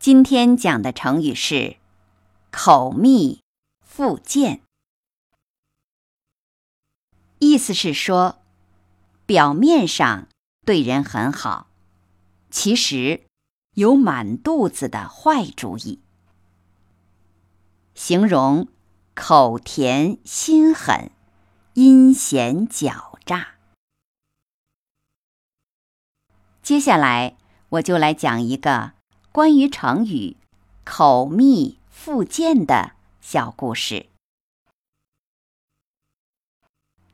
今天讲的成语是“口蜜腹剑”，意思是说，表面上对人很好，其实有满肚子的坏主意，形容口甜心狠、阴险狡诈。接下来，我就来讲一个。关于成语“口蜜腹剑”的小故事。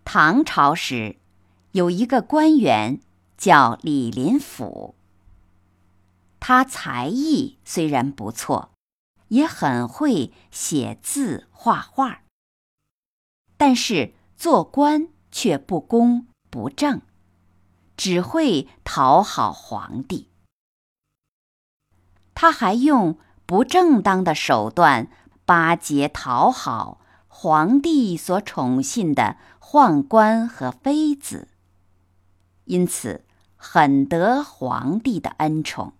唐朝时，有一个官员叫李林甫。他才艺虽然不错，也很会写字画画，但是做官却不公不正，只会讨好皇帝。他还用不正当的手段巴结讨好皇帝所宠信的宦官和妃子，因此很得皇帝的恩宠。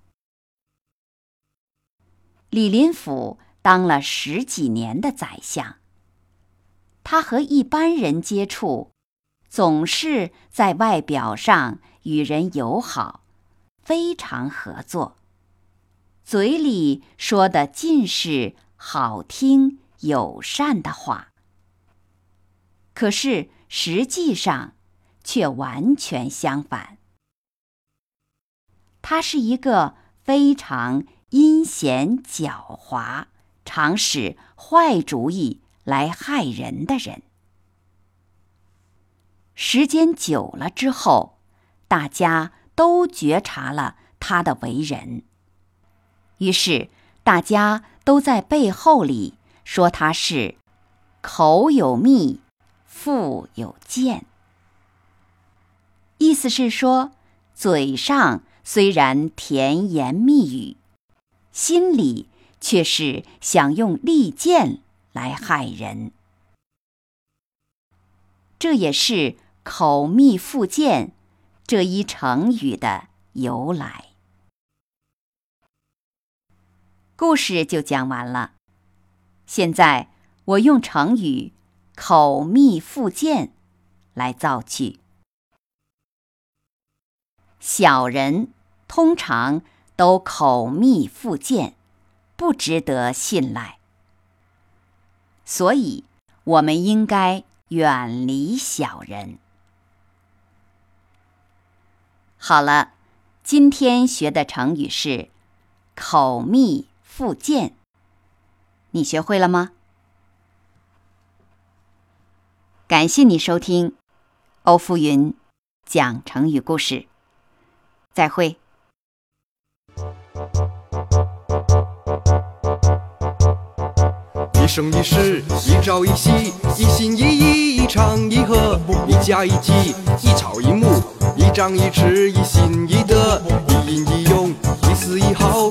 李林甫当了十几年的宰相，他和一般人接触，总是在外表上与人友好，非常合作。嘴里说的尽是好听友善的话，可是实际上却完全相反。他是一个非常阴险狡猾、常使坏主意来害人的人。时间久了之后，大家都觉察了他的为人。于是，大家都在背后里说他是口有蜜，腹有剑。意思是说，嘴上虽然甜言蜜语，心里却是想用利剑来害人。这也是“口蜜腹剑”这一成语的由来。故事就讲完了。现在我用成语“口蜜腹剑”来造句。小人通常都口蜜腹剑，不值得信赖，所以我们应该远离小人。好了，今天学的成语是“口蜜”。复健，你学会了吗？感谢你收听欧福云讲成语故事，再会。一生一世，一朝一夕，一心一意，一唱一和，一家一鸡，一草一木，一张一弛，一心一德，一阴一用，一丝一毫，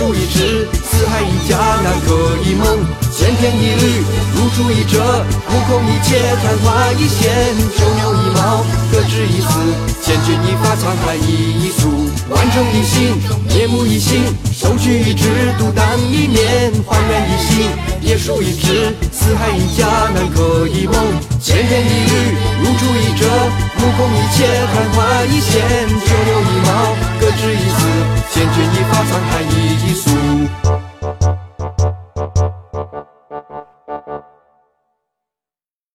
夜书一纸，四海一家，南柯一梦。千篇一律，如出一辙，目空一切，昙花一现，九牛一毛，各执一词，千钧一发，沧海一粟。万众一心，面目一新，手取一纸，独当一面。焕然一新。夜书一纸，四海一家，南柯一梦。千篇一律，如出一辙，目空一切，昙花一现，九牛一毛，